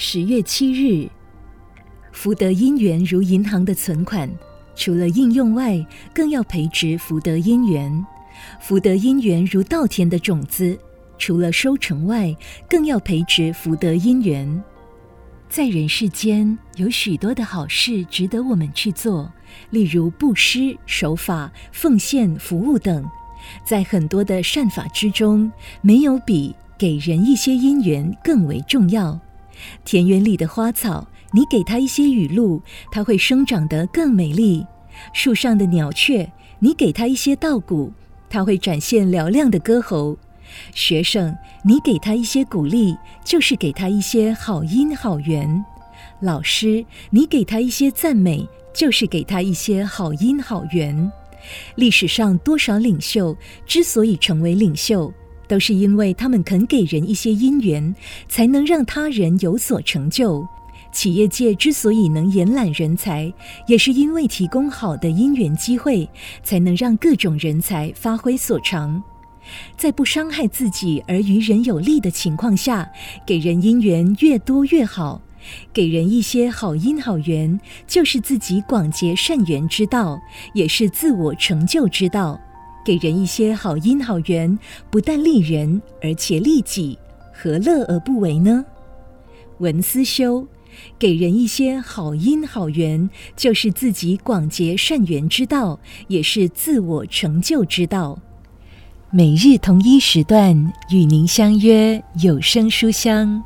十月七日，福德因缘如银行的存款，除了应用外，更要培植福德因缘。福德因缘如稻田的种子，除了收成外，更要培植福德因缘。在人世间，有许多的好事值得我们去做，例如布施、守法、奉献、服务等。在很多的善法之中，没有比给人一些因缘更为重要。田园里的花草，你给它一些雨露，它会生长得更美丽；树上的鸟雀，你给它一些稻谷，它会展现嘹亮的歌喉。学生，你给他一些鼓励，就是给他一些好音好缘；老师，你给他一些赞美，就是给他一些好音好缘。历史上多少领袖之所以成为领袖，都是因为他们肯给人一些因缘，才能让他人有所成就。企业界之所以能延揽人才，也是因为提供好的因缘机会，才能让各种人才发挥所长。在不伤害自己而于人有利的情况下，给人因缘越多越好。给人一些好因好缘，就是自己广结善缘之道，也是自我成就之道。给人一些好因好缘，不但利人，而且利己，何乐而不为呢？文思修，给人一些好因好缘，就是自己广结善缘之道，也是自我成就之道。每日同一时段与您相约有声书香。